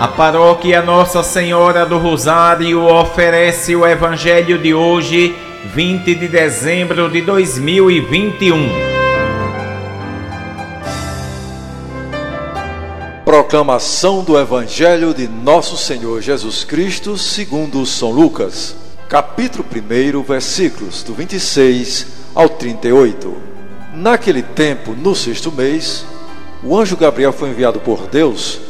A paróquia Nossa Senhora do Rosário oferece o Evangelho de hoje, 20 de dezembro de 2021. Proclamação do Evangelho de Nosso Senhor Jesus Cristo, segundo São Lucas, capítulo 1, versículos do 26 ao 38. Naquele tempo, no sexto mês, o anjo Gabriel foi enviado por Deus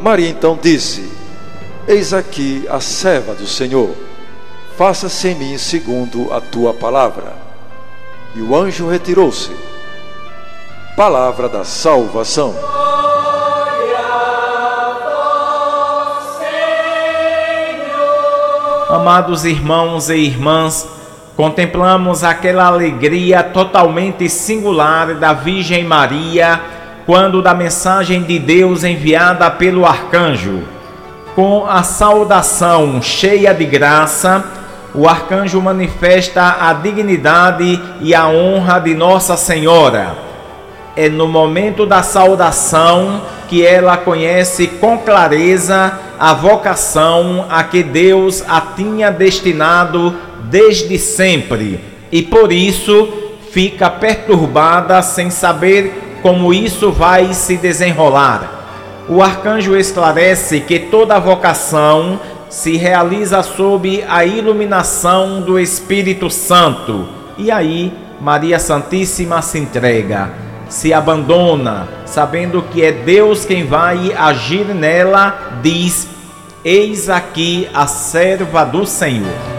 Maria então disse: Eis aqui a serva do Senhor, faça-se em mim segundo a tua palavra. E o anjo retirou-se. Palavra da salvação. Amados irmãos e irmãs, contemplamos aquela alegria totalmente singular da Virgem Maria quando da mensagem de Deus enviada pelo arcanjo. Com a saudação cheia de graça, o arcanjo manifesta a dignidade e a honra de Nossa Senhora. É no momento da saudação que ela conhece com clareza a vocação a que Deus a tinha destinado desde sempre e por isso fica perturbada sem saber como isso vai se desenrolar. O arcanjo esclarece que toda vocação se realiza sob a iluminação do Espírito Santo. E aí, Maria Santíssima se entrega, se abandona, sabendo que é Deus quem vai agir nela, diz: Eis aqui a serva do Senhor.